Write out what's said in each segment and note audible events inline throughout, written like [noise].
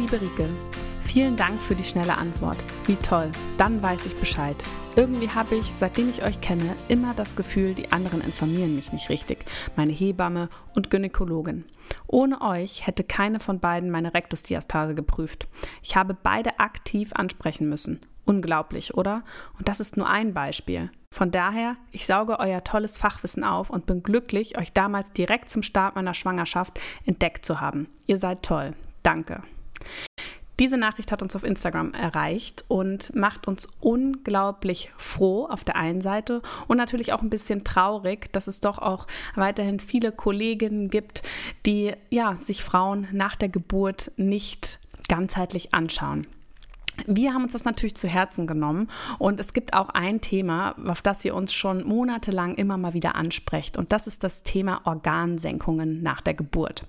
Liebe Rike. Vielen Dank für die schnelle Antwort. Wie toll. Dann weiß ich Bescheid. Irgendwie habe ich, seitdem ich euch kenne, immer das Gefühl, die anderen informieren mich nicht richtig. Meine Hebamme und Gynäkologin. Ohne euch hätte keine von beiden meine Rektusdiastase geprüft. Ich habe beide aktiv ansprechen müssen. Unglaublich, oder? Und das ist nur ein Beispiel. Von daher, ich sauge euer tolles Fachwissen auf und bin glücklich, euch damals direkt zum Start meiner Schwangerschaft entdeckt zu haben. Ihr seid toll. Danke. Diese Nachricht hat uns auf Instagram erreicht und macht uns unglaublich froh auf der einen Seite und natürlich auch ein bisschen traurig, dass es doch auch weiterhin viele Kolleginnen gibt, die ja sich Frauen nach der Geburt nicht ganzheitlich anschauen. Wir haben uns das natürlich zu Herzen genommen und es gibt auch ein Thema, auf das ihr uns schon monatelang immer mal wieder ansprecht und das ist das Thema Organsenkungen nach der Geburt.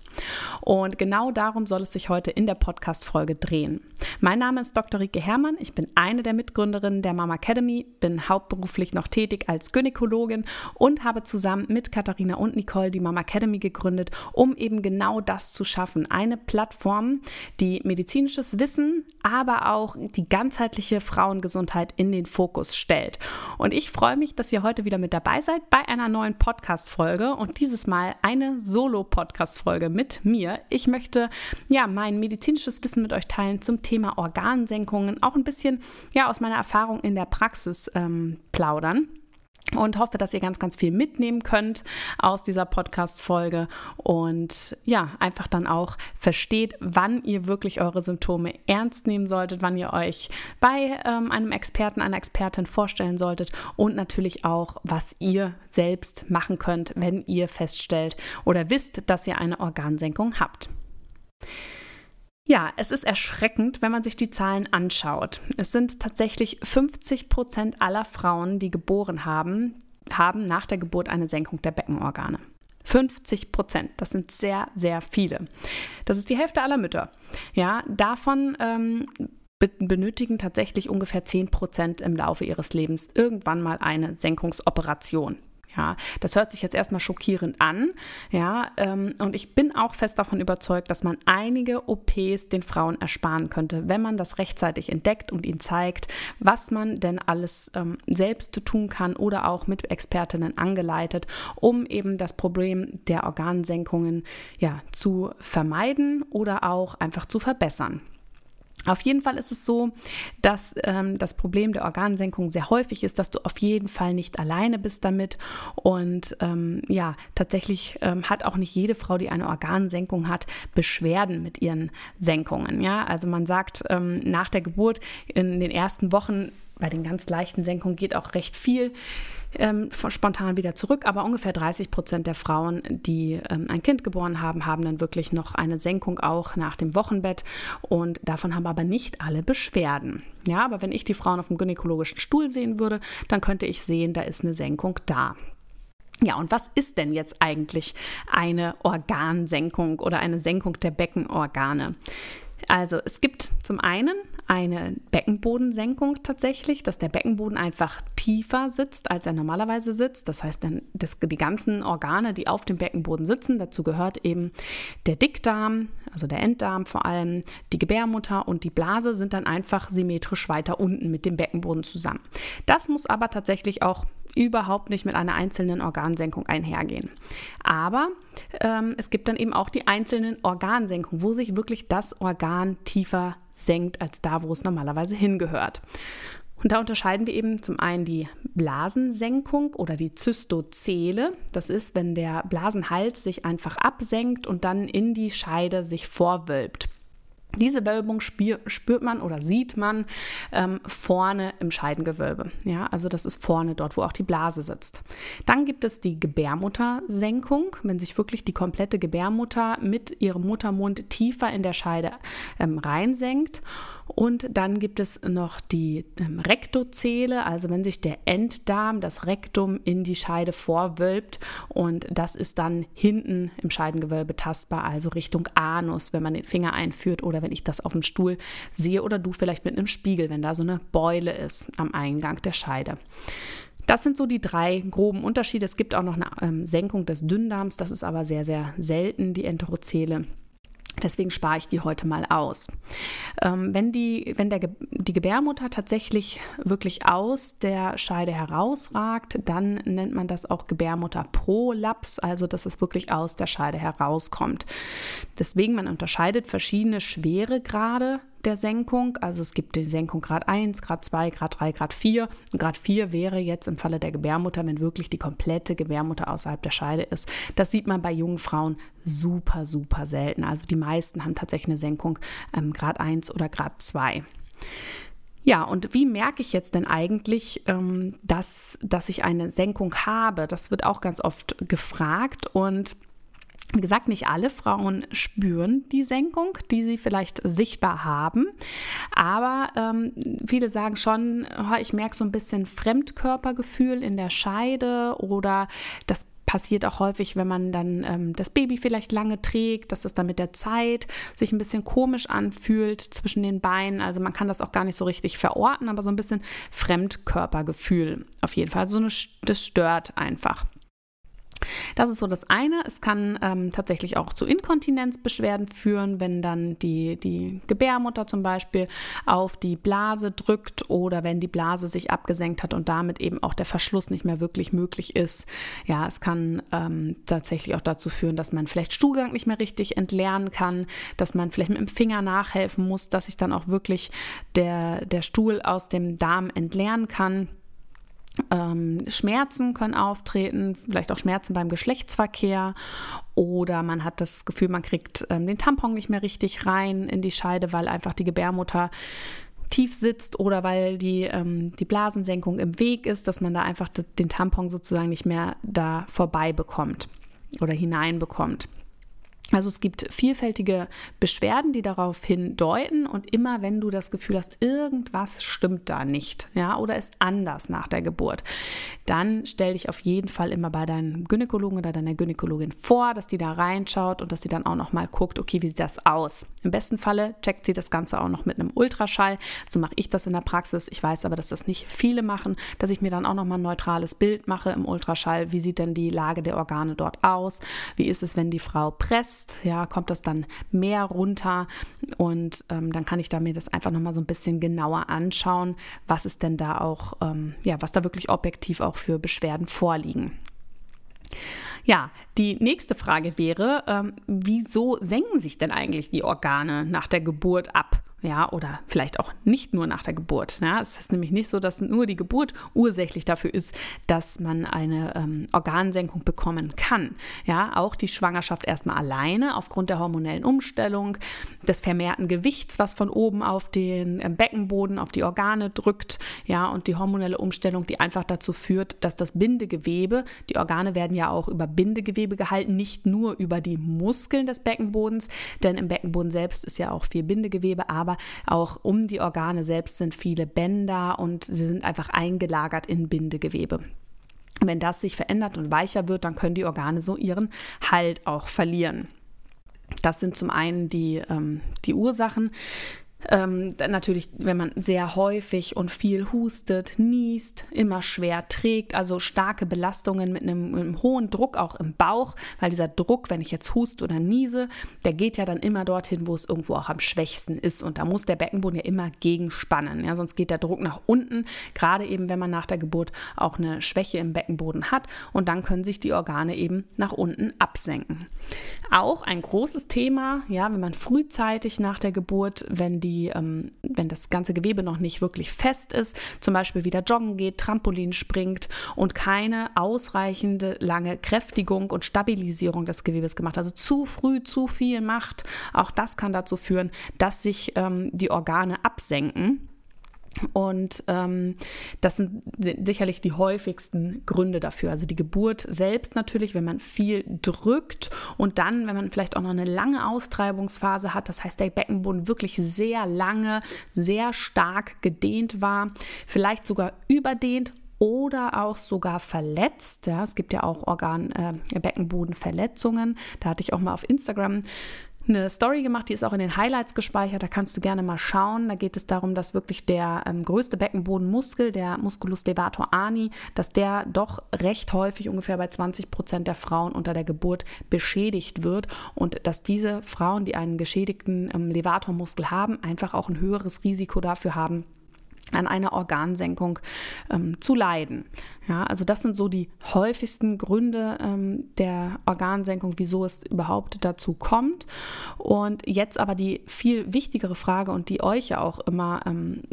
Und genau darum soll es sich heute in der Podcast-Folge drehen. Mein Name ist Dr. Rike Herrmann, ich bin eine der Mitgründerinnen der Mama Academy, bin hauptberuflich noch tätig als Gynäkologin und habe zusammen mit Katharina und Nicole die Mama Academy gegründet, um eben genau das zu schaffen. Eine Plattform, die medizinisches Wissen, aber auch die ganzheitliche Frauengesundheit in den Fokus stellt. Und ich freue mich, dass ihr heute wieder mit dabei seid bei einer neuen Podcast-Folge und dieses Mal eine Solo-Podcast-Folge mit mir. Ich möchte ja mein medizinisches Wissen mit euch teilen zum Thema Organsenkungen, auch ein bisschen ja aus meiner Erfahrung in der Praxis ähm, plaudern und hoffe, dass ihr ganz, ganz viel mitnehmen könnt aus dieser Podcast-Folge und ja, einfach dann auch versteht, wann ihr wirklich eure Symptome ernst nehmen solltet, wann ihr euch bei ähm, einem Experten, einer Expertin vorstellen solltet und natürlich auch, was ihr selbst machen könnt, wenn ihr feststellt oder wisst, dass ihr eine Organsenkung habt. Ja, es ist erschreckend, wenn man sich die Zahlen anschaut. Es sind tatsächlich 50 Prozent aller Frauen, die geboren haben, haben nach der Geburt eine Senkung der Beckenorgane. 50 Prozent, das sind sehr, sehr viele. Das ist die Hälfte aller Mütter. Ja, davon ähm, benötigen tatsächlich ungefähr 10 Prozent im Laufe ihres Lebens irgendwann mal eine Senkungsoperation. Ja, das hört sich jetzt erstmal schockierend an. Ja, ähm, und ich bin auch fest davon überzeugt, dass man einige OPs den Frauen ersparen könnte, wenn man das rechtzeitig entdeckt und ihnen zeigt, was man denn alles ähm, selbst tun kann oder auch mit Expertinnen angeleitet, um eben das Problem der Organsenkungen ja, zu vermeiden oder auch einfach zu verbessern. Auf jeden Fall ist es so, dass ähm, das Problem der Organsenkung sehr häufig ist, dass du auf jeden Fall nicht alleine bist damit. Und ähm, ja, tatsächlich ähm, hat auch nicht jede Frau, die eine Organsenkung hat, Beschwerden mit ihren Senkungen. Ja, also man sagt ähm, nach der Geburt in den ersten Wochen bei den ganz leichten Senkungen geht auch recht viel ähm, spontan wieder zurück, aber ungefähr 30 Prozent der Frauen, die ähm, ein Kind geboren haben, haben dann wirklich noch eine Senkung auch nach dem Wochenbett und davon haben aber nicht alle Beschwerden. Ja, aber wenn ich die Frauen auf dem gynäkologischen Stuhl sehen würde, dann könnte ich sehen, da ist eine Senkung da. Ja, und was ist denn jetzt eigentlich eine Organsenkung oder eine Senkung der Beckenorgane? Also es gibt zum einen eine Beckenbodensenkung tatsächlich, dass der Beckenboden einfach tiefer sitzt, als er normalerweise sitzt. Das heißt, dann die ganzen Organe, die auf dem Beckenboden sitzen, dazu gehört eben der Dickdarm, also der Enddarm vor allem, die Gebärmutter und die Blase sind dann einfach symmetrisch weiter unten mit dem Beckenboden zusammen. Das muss aber tatsächlich auch überhaupt nicht mit einer einzelnen Organsenkung einhergehen. Aber ähm, es gibt dann eben auch die einzelnen Organsenkungen, wo sich wirklich das Organ tiefer senkt als da, wo es normalerweise hingehört. Und da unterscheiden wir eben zum einen die Blasensenkung oder die Zystozele. Das ist, wenn der Blasenhals sich einfach absenkt und dann in die Scheide sich vorwölbt. Diese Wölbung spürt man oder sieht man ähm, vorne im Scheidengewölbe. Ja, also das ist vorne dort, wo auch die Blase sitzt. Dann gibt es die Gebärmuttersenkung, wenn sich wirklich die komplette Gebärmutter mit ihrem Muttermund tiefer in der Scheide ähm, reinsenkt. Und dann gibt es noch die ähm, Rektozele, also wenn sich der Enddarm, das Rektum in die Scheide vorwölbt und das ist dann hinten im Scheidengewölbe tastbar, also Richtung Anus, wenn man den Finger einführt oder wenn ich das auf dem Stuhl sehe oder du vielleicht mit einem Spiegel, wenn da so eine Beule ist am Eingang der Scheide. Das sind so die drei groben Unterschiede. Es gibt auch noch eine ähm, Senkung des Dünndarms, das ist aber sehr, sehr selten, die Enterozele. Deswegen spare ich die heute mal aus. Ähm, wenn die, wenn der, die Gebärmutter tatsächlich wirklich aus der Scheide herausragt, dann nennt man das auch Gebärmutterprolaps, also dass es wirklich aus der Scheide herauskommt. Deswegen man unterscheidet verschiedene Schweregrade der Senkung. Also es gibt die Senkung Grad 1, Grad 2, Grad 3, Grad 4. Und Grad 4 wäre jetzt im Falle der Gebärmutter, wenn wirklich die komplette Gebärmutter außerhalb der Scheide ist. Das sieht man bei jungen Frauen super, super selten. Also die meisten haben tatsächlich eine Senkung ähm, Grad 1 oder Grad 2. Ja, und wie merke ich jetzt denn eigentlich, ähm, dass, dass ich eine Senkung habe? Das wird auch ganz oft gefragt und wie gesagt, nicht alle Frauen spüren die Senkung, die sie vielleicht sichtbar haben. Aber ähm, viele sagen schon, ich merke so ein bisschen Fremdkörpergefühl in der Scheide oder das passiert auch häufig, wenn man dann ähm, das Baby vielleicht lange trägt, dass es dann mit der Zeit sich ein bisschen komisch anfühlt zwischen den Beinen. Also man kann das auch gar nicht so richtig verorten, aber so ein bisschen Fremdkörpergefühl auf jeden Fall. Also das stört einfach. Das ist so das eine. Es kann ähm, tatsächlich auch zu Inkontinenzbeschwerden führen, wenn dann die, die Gebärmutter zum Beispiel auf die Blase drückt oder wenn die Blase sich abgesenkt hat und damit eben auch der Verschluss nicht mehr wirklich möglich ist. Ja, es kann ähm, tatsächlich auch dazu führen, dass man vielleicht Stuhlgang nicht mehr richtig entleeren kann, dass man vielleicht mit dem Finger nachhelfen muss, dass sich dann auch wirklich der, der Stuhl aus dem Darm entleeren kann. Ähm, Schmerzen können auftreten, vielleicht auch Schmerzen beim Geschlechtsverkehr oder man hat das Gefühl, man kriegt ähm, den Tampon nicht mehr richtig rein in die Scheide, weil einfach die Gebärmutter tief sitzt oder weil die, ähm, die Blasensenkung im Weg ist, dass man da einfach den Tampon sozusagen nicht mehr da vorbei bekommt oder hineinbekommt. Also es gibt vielfältige Beschwerden, die darauf hindeuten und immer wenn du das Gefühl hast, irgendwas stimmt da nicht, ja, oder ist anders nach der Geburt, dann stell dich auf jeden Fall immer bei deinem Gynäkologen oder deiner Gynäkologin vor, dass die da reinschaut und dass sie dann auch noch mal guckt, okay, wie sieht das aus? Im besten Falle checkt sie das Ganze auch noch mit einem Ultraschall. So mache ich das in der Praxis. Ich weiß aber, dass das nicht viele machen, dass ich mir dann auch noch mal ein neutrales Bild mache im Ultraschall. Wie sieht denn die Lage der Organe dort aus? Wie ist es, wenn die Frau presst? Wächst, ja, kommt das dann mehr runter und ähm, dann kann ich da mir das einfach nochmal so ein bisschen genauer anschauen, was ist denn da auch, ähm, ja, was da wirklich objektiv auch für Beschwerden vorliegen. Ja, die nächste Frage wäre, ähm, wieso senken sich denn eigentlich die Organe nach der Geburt ab? Ja, oder vielleicht auch nicht nur nach der Geburt. Ja. Es ist nämlich nicht so, dass nur die Geburt ursächlich dafür ist, dass man eine ähm, Organsenkung bekommen kann. Ja, auch die Schwangerschaft erstmal alleine aufgrund der hormonellen Umstellung, des vermehrten Gewichts, was von oben auf den äh, Beckenboden, auf die Organe drückt, ja, und die hormonelle Umstellung, die einfach dazu führt, dass das Bindegewebe, die Organe werden ja auch über Bindegewebe gehalten, nicht nur über die Muskeln des Beckenbodens, denn im Beckenboden selbst ist ja auch viel Bindegewebe, aber aber auch um die Organe selbst sind viele Bänder und sie sind einfach eingelagert in Bindegewebe. Wenn das sich verändert und weicher wird, dann können die Organe so ihren Halt auch verlieren. Das sind zum einen die, ähm, die Ursachen. Ähm, natürlich, wenn man sehr häufig und viel hustet, niest, immer schwer trägt, also starke Belastungen mit einem, mit einem, hohen Druck auch im Bauch, weil dieser Druck, wenn ich jetzt huste oder niese, der geht ja dann immer dorthin, wo es irgendwo auch am schwächsten ist. Und da muss der Beckenboden ja immer gegenspannen. Ja, sonst geht der Druck nach unten, gerade eben, wenn man nach der Geburt auch eine Schwäche im Beckenboden hat. Und dann können sich die Organe eben nach unten absenken. Auch ein großes Thema, ja, wenn man frühzeitig nach der Geburt, wenn die die, ähm, wenn das ganze Gewebe noch nicht wirklich fest ist, zum Beispiel wieder joggen geht, Trampolin springt und keine ausreichende lange Kräftigung und Stabilisierung des Gewebes gemacht. Also zu früh zu viel macht. Auch das kann dazu führen, dass sich ähm, die Organe absenken und ähm, das sind sicherlich die häufigsten Gründe dafür. Also die Geburt selbst natürlich, wenn man viel drückt und dann, wenn man vielleicht auch noch eine lange Austreibungsphase hat, das heißt der Beckenboden wirklich sehr lange, sehr stark gedehnt war, vielleicht sogar überdehnt oder auch sogar verletzt. Ja, es gibt ja auch Organ, äh, Beckenbodenverletzungen. Da hatte ich auch mal auf Instagram eine Story gemacht, die ist auch in den Highlights gespeichert, da kannst du gerne mal schauen. Da geht es darum, dass wirklich der ähm, größte Beckenbodenmuskel, der Musculus levator ani, dass der doch recht häufig, ungefähr bei 20 Prozent der Frauen unter der Geburt beschädigt wird und dass diese Frauen, die einen geschädigten ähm, Levatormuskel haben, einfach auch ein höheres Risiko dafür haben, an einer Organsenkung ähm, zu leiden. Ja, also das sind so die häufigsten Gründe ähm, der Organsenkung, wieso es überhaupt dazu kommt. Und jetzt aber die viel wichtigere Frage und die euch ja auch immer ähm,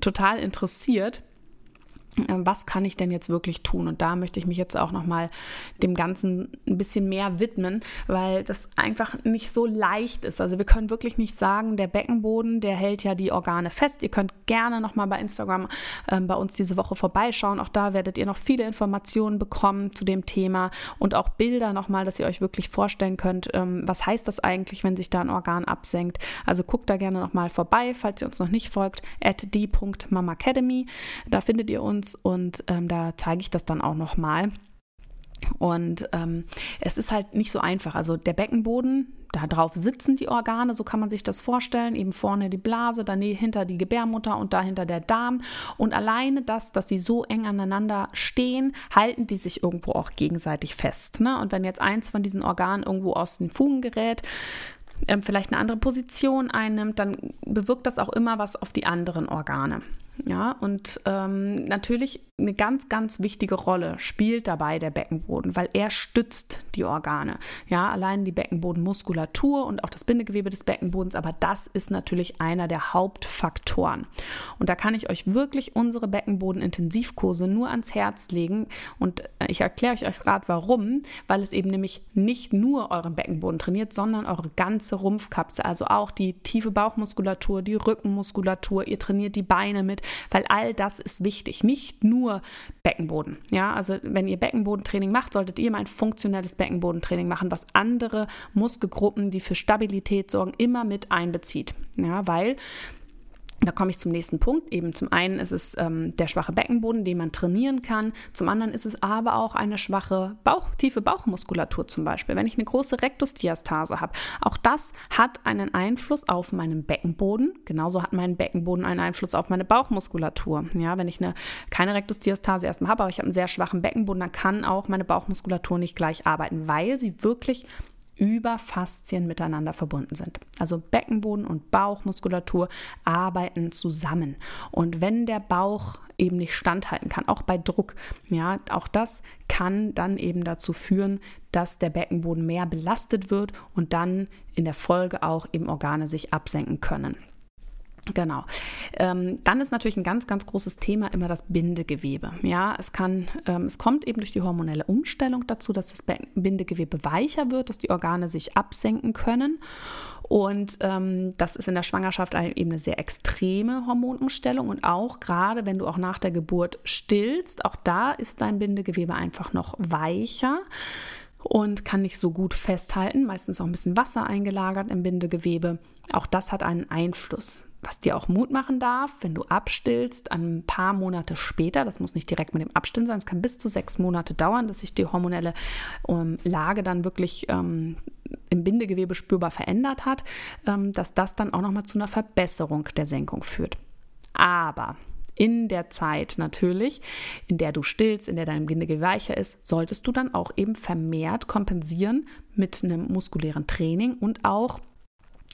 total interessiert, was kann ich denn jetzt wirklich tun? Und da möchte ich mich jetzt auch nochmal dem Ganzen ein bisschen mehr widmen, weil das einfach nicht so leicht ist. Also wir können wirklich nicht sagen, der Beckenboden, der hält ja die Organe fest. Ihr könnt gerne nochmal bei Instagram äh, bei uns diese Woche vorbeischauen. Auch da werdet ihr noch viele Informationen bekommen zu dem Thema und auch Bilder nochmal, dass ihr euch wirklich vorstellen könnt, ähm, was heißt das eigentlich, wenn sich da ein Organ absenkt. Also guckt da gerne nochmal vorbei, falls ihr uns noch nicht folgt, at d.mamacademy. Da findet ihr uns uns und ähm, da zeige ich das dann auch nochmal. Und ähm, es ist halt nicht so einfach. Also der Beckenboden, da drauf sitzen die Organe, so kann man sich das vorstellen. Eben vorne die Blase, dahinter die Gebärmutter und dahinter der Darm. Und alleine das, dass sie so eng aneinander stehen, halten die sich irgendwo auch gegenseitig fest. Ne? Und wenn jetzt eins von diesen Organen irgendwo aus den Fugen gerät, ähm, vielleicht eine andere Position einnimmt, dann bewirkt das auch immer was auf die anderen Organe. Ja, und ähm, natürlich eine ganz, ganz wichtige Rolle spielt dabei der Beckenboden, weil er stützt die Organe. Ja, allein die Beckenbodenmuskulatur und auch das Bindegewebe des Beckenbodens, aber das ist natürlich einer der Hauptfaktoren. Und da kann ich euch wirklich unsere Beckenbodenintensivkurse nur ans Herz legen. Und äh, ich erkläre euch gerade warum, weil es eben nämlich nicht nur euren Beckenboden trainiert, sondern eure ganze Rumpfkapsel, also auch die tiefe Bauchmuskulatur, die Rückenmuskulatur, ihr trainiert die Beine mit, weil all das ist wichtig, nicht nur Beckenboden. Ja, also wenn ihr Beckenbodentraining macht, solltet ihr mal ein funktionelles Beckenbodentraining machen, was andere Muskelgruppen, die für Stabilität sorgen, immer mit einbezieht. Ja, weil da komme ich zum nächsten Punkt. Eben zum einen ist es ähm, der schwache Beckenboden, den man trainieren kann. Zum anderen ist es aber auch eine schwache Bauch, tiefe Bauchmuskulatur zum Beispiel. Wenn ich eine große Rektusdiastase habe, auch das hat einen Einfluss auf meinen Beckenboden. Genauso hat mein Beckenboden einen Einfluss auf meine Bauchmuskulatur. Ja, wenn ich eine, keine Rektusdiastase erstmal habe, aber ich habe einen sehr schwachen Beckenboden, dann kann auch meine Bauchmuskulatur nicht gleich arbeiten, weil sie wirklich über Faszien miteinander verbunden sind. Also Beckenboden und Bauchmuskulatur arbeiten zusammen. Und wenn der Bauch eben nicht standhalten kann, auch bei Druck, ja, auch das kann dann eben dazu führen, dass der Beckenboden mehr belastet wird und dann in der Folge auch eben Organe sich absenken können. Genau. Ähm, dann ist natürlich ein ganz, ganz großes Thema immer das Bindegewebe. Ja, es kann, ähm, es kommt eben durch die hormonelle Umstellung dazu, dass das Bindegewebe weicher wird, dass die Organe sich absenken können. Und ähm, das ist in der Schwangerschaft eben eine sehr extreme Hormonumstellung. Und auch gerade wenn du auch nach der Geburt stillst, auch da ist dein Bindegewebe einfach noch weicher und kann nicht so gut festhalten. Meistens auch ein bisschen Wasser eingelagert im Bindegewebe. Auch das hat einen Einfluss was dir auch Mut machen darf, wenn du abstillst, ein paar Monate später, das muss nicht direkt mit dem Abstillen sein, es kann bis zu sechs Monate dauern, dass sich die hormonelle ähm, Lage dann wirklich ähm, im Bindegewebe spürbar verändert hat, ähm, dass das dann auch nochmal zu einer Verbesserung der Senkung führt. Aber in der Zeit natürlich, in der du stillst, in der dein Bindegewebe weicher ist, solltest du dann auch eben vermehrt kompensieren mit einem muskulären Training und auch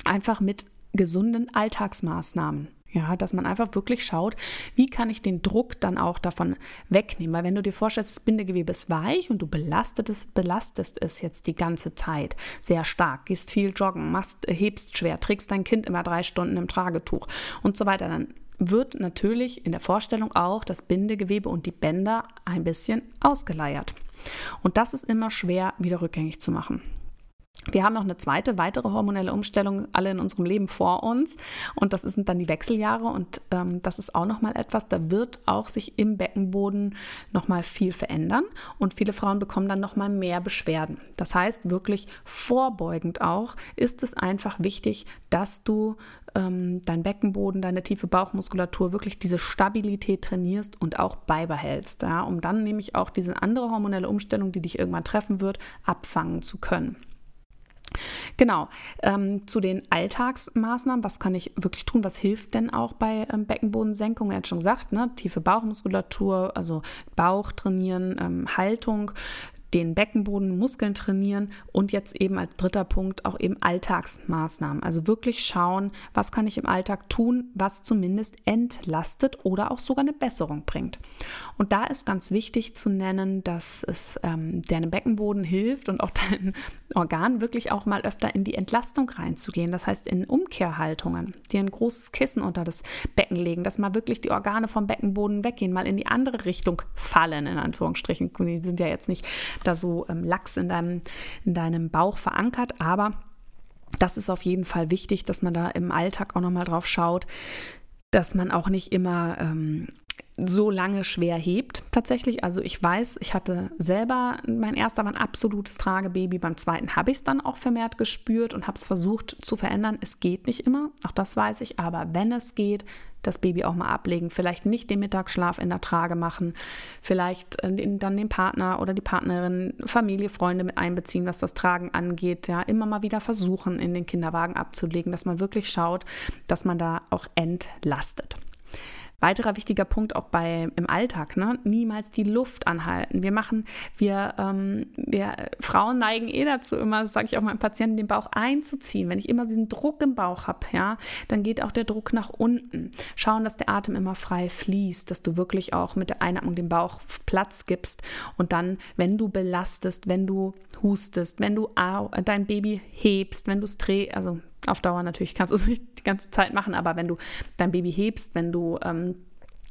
einfach mit gesunden Alltagsmaßnahmen. Ja, dass man einfach wirklich schaut, wie kann ich den Druck dann auch davon wegnehmen. Weil wenn du dir vorstellst, das Bindegewebe ist weich und du belastest es, belastest es jetzt die ganze Zeit sehr stark, gehst viel joggen, machst, hebst schwer, trägst dein Kind immer drei Stunden im Tragetuch und so weiter, dann wird natürlich in der Vorstellung auch das Bindegewebe und die Bänder ein bisschen ausgeleiert. Und das ist immer schwer wieder rückgängig zu machen. Wir haben noch eine zweite, weitere hormonelle Umstellung alle in unserem Leben vor uns und das sind dann die Wechseljahre und ähm, das ist auch nochmal etwas, da wird auch sich im Beckenboden nochmal viel verändern und viele Frauen bekommen dann nochmal mehr Beschwerden. Das heißt wirklich vorbeugend auch ist es einfach wichtig, dass du ähm, dein Beckenboden, deine tiefe Bauchmuskulatur wirklich diese Stabilität trainierst und auch beibehältst, ja, um dann nämlich auch diese andere hormonelle Umstellung, die dich irgendwann treffen wird, abfangen zu können. Genau, ähm, zu den Alltagsmaßnahmen, was kann ich wirklich tun, was hilft denn auch bei ähm, Beckenbodensenkung? Er hat schon gesagt, ne? tiefe Bauchmuskulatur, also Bauch trainieren, ähm, Haltung, den Beckenboden, Muskeln trainieren und jetzt eben als dritter Punkt auch eben Alltagsmaßnahmen. Also wirklich schauen, was kann ich im Alltag tun, was zumindest entlastet oder auch sogar eine Besserung bringt. Und da ist ganz wichtig zu nennen, dass es ähm, deinem Beckenboden hilft und auch [laughs] deinen Organ wirklich auch mal öfter in die Entlastung reinzugehen. Das heißt in Umkehrhaltungen, dir ein großes Kissen unter das Becken legen, dass mal wirklich die Organe vom Beckenboden weggehen, mal in die andere Richtung fallen, in Anführungsstrichen. Die sind ja jetzt nicht da so ähm, lax in deinem, in deinem Bauch verankert, aber das ist auf jeden Fall wichtig, dass man da im Alltag auch nochmal drauf schaut, dass man auch nicht immer ähm, so lange schwer hebt tatsächlich. Also ich weiß, ich hatte selber, mein erster war ein absolutes Tragebaby, beim zweiten habe ich es dann auch vermehrt gespürt und habe es versucht zu verändern. Es geht nicht immer, auch das weiß ich, aber wenn es geht, das Baby auch mal ablegen, vielleicht nicht den Mittagsschlaf in der Trage machen, vielleicht äh, dann den Partner oder die Partnerin, Familie, Freunde mit einbeziehen, was das Tragen angeht, ja, immer mal wieder versuchen, in den Kinderwagen abzulegen, dass man wirklich schaut, dass man da auch entlastet. Weiterer wichtiger Punkt auch bei im Alltag, ne? niemals die Luft anhalten. Wir machen, wir, ähm, wir Frauen neigen eh dazu, immer, das sage ich auch meinen Patienten, den Bauch einzuziehen. Wenn ich immer diesen Druck im Bauch habe, ja, dann geht auch der Druck nach unten. Schauen, dass der Atem immer frei fließt, dass du wirklich auch mit der Einatmung dem Bauch Platz gibst und dann, wenn du belastest, wenn du hustest, wenn du dein Baby hebst, wenn du es drehst, also auf Dauer natürlich kannst du es nicht die ganze Zeit machen, aber wenn du dein Baby hebst, wenn du ähm,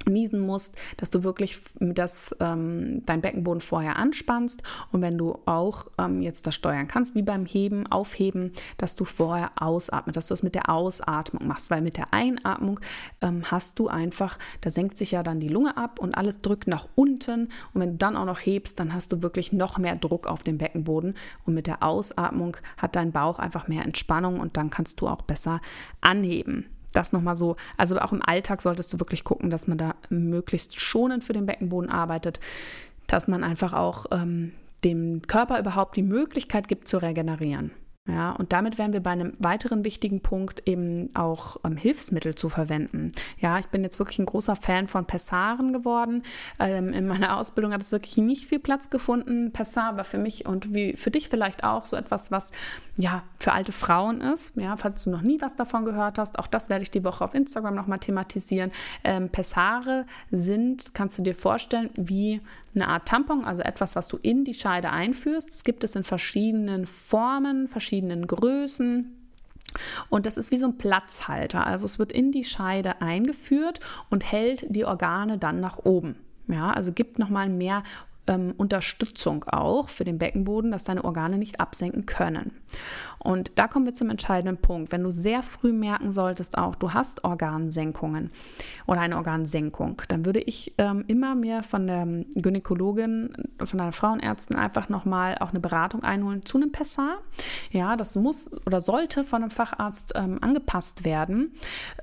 niesen musst, dass du wirklich das, ähm, dein Beckenboden vorher anspannst und wenn du auch ähm, jetzt das steuern kannst, wie beim Heben, Aufheben, dass du vorher ausatmest, dass du es mit der Ausatmung machst, weil mit der Einatmung ähm, hast du einfach, da senkt sich ja dann die Lunge ab und alles drückt nach unten und wenn du dann auch noch hebst, dann hast du wirklich noch mehr Druck auf dem Beckenboden und mit der Ausatmung hat dein Bauch einfach mehr Entspannung und dann kannst du auch besser anheben das nochmal so, also auch im Alltag solltest du wirklich gucken, dass man da möglichst schonend für den Beckenboden arbeitet, dass man einfach auch ähm, dem Körper überhaupt die Möglichkeit gibt zu regenerieren. Ja, und damit wären wir bei einem weiteren wichtigen Punkt eben auch ähm, Hilfsmittel zu verwenden. Ja, ich bin jetzt wirklich ein großer Fan von Pessaren geworden. Ähm, in meiner Ausbildung hat es wirklich nicht viel Platz gefunden. Pessar war für mich und wie für dich vielleicht auch so etwas, was ja für alte Frauen ist. Ja, falls du noch nie was davon gehört hast, auch das werde ich die Woche auf Instagram nochmal thematisieren. Ähm, Pessare sind, kannst du dir vorstellen, wie eine Art Tampon, also etwas, was du in die Scheide einführst. Es gibt es in verschiedenen Formen, verschiedenen Größen. Und das ist wie so ein Platzhalter. Also es wird in die Scheide eingeführt und hält die Organe dann nach oben. Ja, also gibt nochmal mehr ähm, Unterstützung auch für den Beckenboden, dass deine Organe nicht absenken können. Und da kommen wir zum entscheidenden Punkt. Wenn du sehr früh merken solltest, auch du hast Organsenkungen oder eine Organsenkung, dann würde ich ähm, immer mehr von der Gynäkologin, von einer Frauenärztin einfach nochmal auch eine Beratung einholen zu einem Pessar. Ja, das muss oder sollte von einem Facharzt ähm, angepasst werden,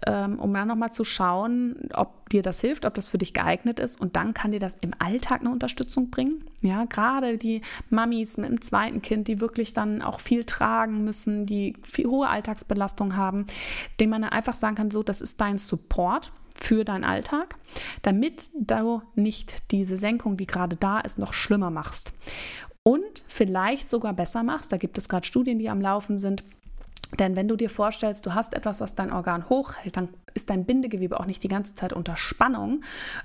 ähm, um dann nochmal zu schauen, ob dir das hilft, ob das für dich geeignet ist. Und dann kann dir das im Alltag eine Unterstützung bringen. Ja, gerade die Mamis mit dem zweiten Kind, die wirklich dann auch viel tragen müssen, die viel hohe Alltagsbelastung haben, dem man einfach sagen kann, so, das ist dein Support für deinen Alltag, damit du nicht diese Senkung, die gerade da ist, noch schlimmer machst. Und vielleicht sogar besser machst, da gibt es gerade Studien, die am Laufen sind, Denn wenn du dir vorstellst, du hast etwas, was dein Organ hochhält, dann ist dein Bindegewebe auch nicht die ganze Zeit unter Spannung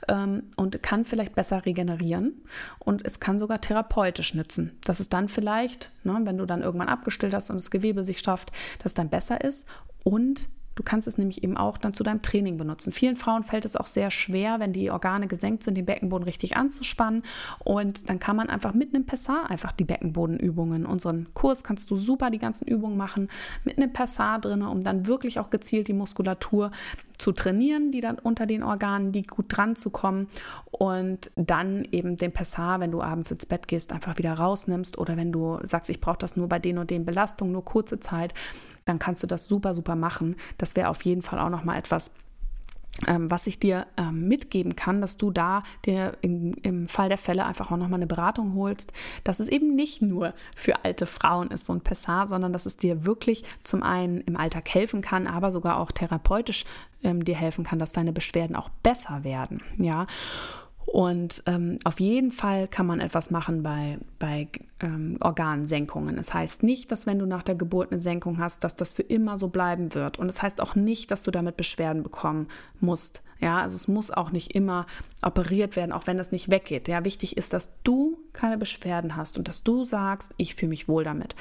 ähm, und kann vielleicht besser regenerieren und es kann sogar therapeutisch nützen. Dass es dann vielleicht, ne, wenn du dann irgendwann abgestillt hast und das Gewebe sich schafft, dass es dann besser ist und Du kannst es nämlich eben auch dann zu deinem Training benutzen. Vielen Frauen fällt es auch sehr schwer, wenn die Organe gesenkt sind, den Beckenboden richtig anzuspannen. Und dann kann man einfach mit einem Pessar einfach die Beckenbodenübungen. Unseren Kurs kannst du super die ganzen Übungen machen mit einem Pessar drin, um dann wirklich auch gezielt die Muskulatur zu trainieren, die dann unter den Organen liegt, gut dran zu kommen und dann eben den Pessar, wenn du abends ins Bett gehst, einfach wieder rausnimmst oder wenn du sagst, ich brauche das nur bei den und den Belastungen, nur kurze Zeit, dann kannst du das super, super machen. Das wäre auf jeden Fall auch nochmal etwas, ähm, was ich dir ähm, mitgeben kann, dass du da dir im, im Fall der Fälle einfach auch nochmal eine Beratung holst, dass es eben nicht nur für alte Frauen ist, so ein Pessar, sondern dass es dir wirklich zum einen im Alltag helfen kann, aber sogar auch therapeutisch ähm, dir helfen kann, dass deine Beschwerden auch besser werden. Ja. Und ähm, auf jeden Fall kann man etwas machen bei, bei ähm, Organsenkungen. Es das heißt nicht, dass wenn du nach der Geburt eine Senkung hast, dass das für immer so bleiben wird. Und es das heißt auch nicht, dass du damit Beschwerden bekommen musst. Ja, also es muss auch nicht immer operiert werden, auch wenn das nicht weggeht. Ja, wichtig ist, dass du keine Beschwerden hast und dass du sagst, ich fühle mich wohl damit.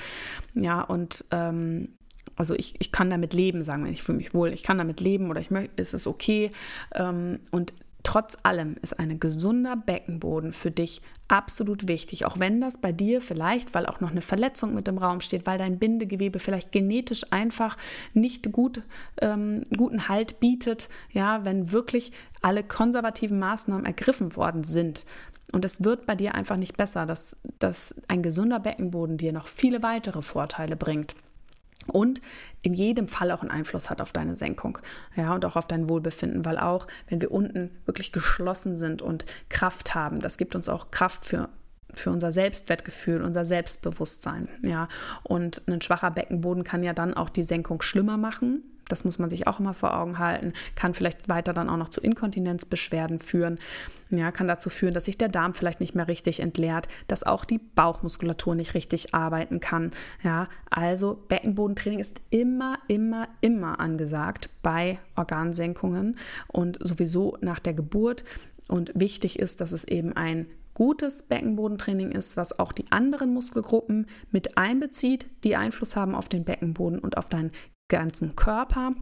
Ja, und ähm, also ich, ich kann damit leben, sagen wir, ich fühle mich wohl, ich kann damit leben oder ich möchte, es ist okay. Ähm, und Trotz allem ist ein gesunder Beckenboden für dich absolut wichtig, auch wenn das bei dir vielleicht, weil auch noch eine Verletzung mit im Raum steht, weil dein Bindegewebe vielleicht genetisch einfach nicht gut, ähm, guten Halt bietet, ja, wenn wirklich alle konservativen Maßnahmen ergriffen worden sind. Und es wird bei dir einfach nicht besser, dass, dass ein gesunder Beckenboden dir noch viele weitere Vorteile bringt und in jedem Fall auch einen Einfluss hat auf deine Senkung, ja, und auch auf dein Wohlbefinden, weil auch wenn wir unten wirklich geschlossen sind und Kraft haben, das gibt uns auch Kraft für für unser Selbstwertgefühl, unser Selbstbewusstsein, ja. Und ein schwacher Beckenboden kann ja dann auch die Senkung schlimmer machen, das muss man sich auch immer vor Augen halten, kann vielleicht weiter dann auch noch zu Inkontinenzbeschwerden führen, ja, kann dazu führen, dass sich der Darm vielleicht nicht mehr richtig entleert, dass auch die Bauchmuskulatur nicht richtig arbeiten kann, ja, also Beckenbodentraining ist immer, immer, immer angesagt bei Organsenkungen und sowieso nach der Geburt. Und wichtig ist, dass es eben ein gutes Beckenbodentraining ist, was auch die anderen Muskelgruppen mit einbezieht, die Einfluss haben auf den Beckenboden und auf deinen ganzen Körper.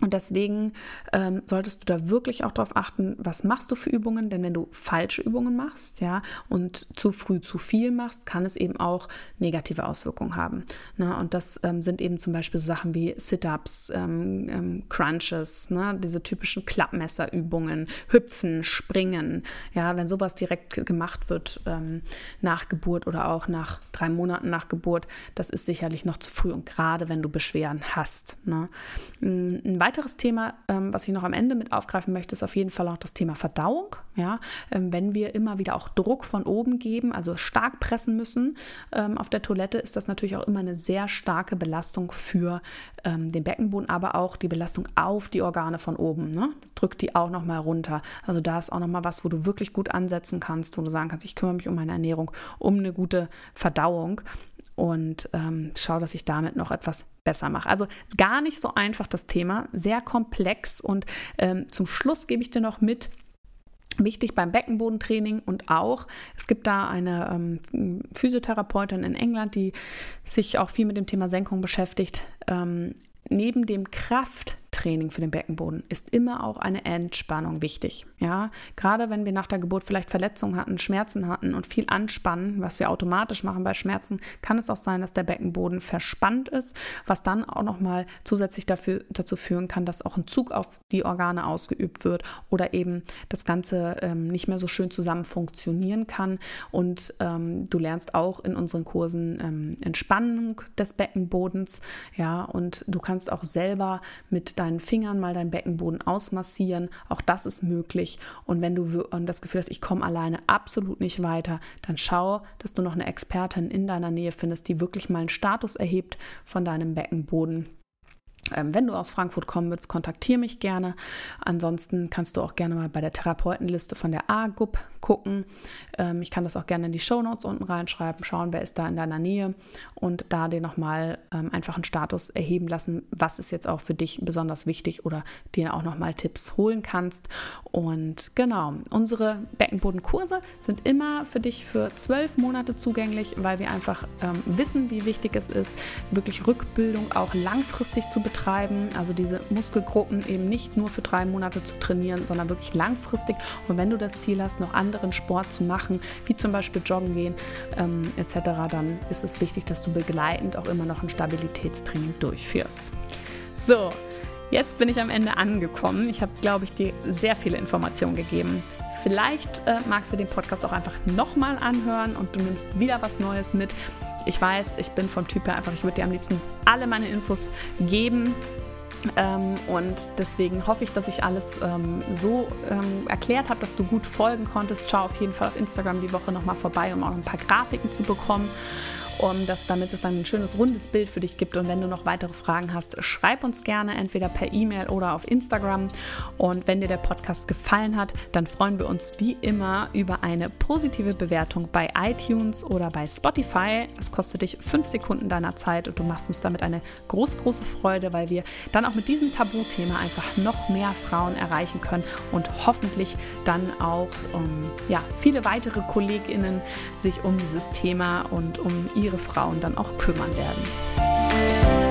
Und deswegen ähm, solltest du da wirklich auch darauf achten, was machst du für Übungen, denn wenn du falsche Übungen machst, ja, und zu früh zu viel machst, kann es eben auch negative Auswirkungen haben. Ne? Und das ähm, sind eben zum Beispiel so Sachen wie Sit-ups, ähm, ähm Crunches, ne? diese typischen Klappmesserübungen, Hüpfen, Springen. Ja, wenn sowas direkt gemacht wird ähm, nach Geburt oder auch nach drei Monaten nach Geburt, das ist sicherlich noch zu früh und gerade wenn du Beschwerden hast. Ne? Ein weiteres Thema, ähm, was ich noch am Ende mit aufgreifen möchte, ist auf jeden Fall auch das Thema Verdauung. Ja? Ähm, wenn wir immer wieder auch Druck von oben geben, also stark pressen müssen ähm, auf der Toilette, ist das natürlich auch immer eine sehr starke Belastung für ähm, den Beckenboden, aber auch die Belastung auf die Organe von oben. Ne? Das drückt die auch nochmal runter. Also da ist auch nochmal was, wo du wirklich gut ansetzen kannst, wo du sagen kannst, ich kümmere mich um meine Ernährung, um eine gute Verdauung und ähm, schaue, dass ich damit noch etwas besser mache. Also gar nicht so einfach das Thema, sehr komplex und ähm, zum Schluss gebe ich dir noch mit, Wichtig beim Beckenbodentraining und auch, es gibt da eine ähm, Physiotherapeutin in England, die sich auch viel mit dem Thema Senkung beschäftigt. Ähm, neben dem Kraft Training für den Beckenboden ist immer auch eine Entspannung wichtig. Ja, gerade wenn wir nach der Geburt vielleicht Verletzungen hatten, Schmerzen hatten und viel anspannen, was wir automatisch machen bei Schmerzen, kann es auch sein, dass der Beckenboden verspannt ist, was dann auch noch mal zusätzlich dafür, dazu führen kann, dass auch ein Zug auf die Organe ausgeübt wird oder eben das Ganze ähm, nicht mehr so schön zusammen funktionieren kann. Und ähm, du lernst auch in unseren Kursen ähm, Entspannung des Beckenbodens, ja, und du kannst auch selber mit deinen Fingern mal deinen Beckenboden ausmassieren. Auch das ist möglich. Und wenn du das Gefühl hast, ich komme alleine absolut nicht weiter, dann schau, dass du noch eine Expertin in deiner Nähe findest, die wirklich mal einen Status erhebt von deinem Beckenboden wenn du aus Frankfurt kommen willst, kontaktiere mich gerne. Ansonsten kannst du auch gerne mal bei der Therapeutenliste von der AGUP gucken. Ähm, ich kann das auch gerne in die Shownotes unten reinschreiben, schauen, wer ist da in deiner Nähe und da dir nochmal ähm, einfach einen Status erheben lassen, was ist jetzt auch für dich besonders wichtig oder dir auch nochmal Tipps holen kannst. Und genau, unsere Beckenbodenkurse sind immer für dich für zwölf Monate zugänglich, weil wir einfach ähm, wissen, wie wichtig es ist, wirklich Rückbildung auch langfristig zu betreiben. Also diese Muskelgruppen eben nicht nur für drei Monate zu trainieren, sondern wirklich langfristig. Und wenn du das Ziel hast, noch anderen Sport zu machen, wie zum Beispiel Joggen gehen ähm, etc., dann ist es wichtig, dass du begleitend auch immer noch ein Stabilitätstraining durchführst. So, Jetzt bin ich am Ende angekommen. Ich habe, glaube ich, dir sehr viele Informationen gegeben. Vielleicht äh, magst du den Podcast auch einfach nochmal anhören und du nimmst wieder was Neues mit. Ich weiß, ich bin vom Typ her einfach, ich würde dir am liebsten alle meine Infos geben. Ähm, und deswegen hoffe ich, dass ich alles ähm, so ähm, erklärt habe, dass du gut folgen konntest. Schau auf jeden Fall auf Instagram die Woche nochmal vorbei, um auch ein paar Grafiken zu bekommen um das, damit es dann ein schönes rundes Bild für dich gibt. Und wenn du noch weitere Fragen hast, schreib uns gerne entweder per E-Mail oder auf Instagram. Und wenn dir der Podcast gefallen hat, dann freuen wir uns wie immer über eine positive Bewertung bei iTunes oder bei Spotify. Das kostet dich fünf Sekunden deiner Zeit und du machst uns damit eine groß, große Freude, weil wir dann auch mit diesem Tabuthema einfach noch mehr Frauen erreichen können und hoffentlich dann auch um, ja, viele weitere KollegInnen sich um dieses Thema und um ihre Frauen dann auch kümmern werden.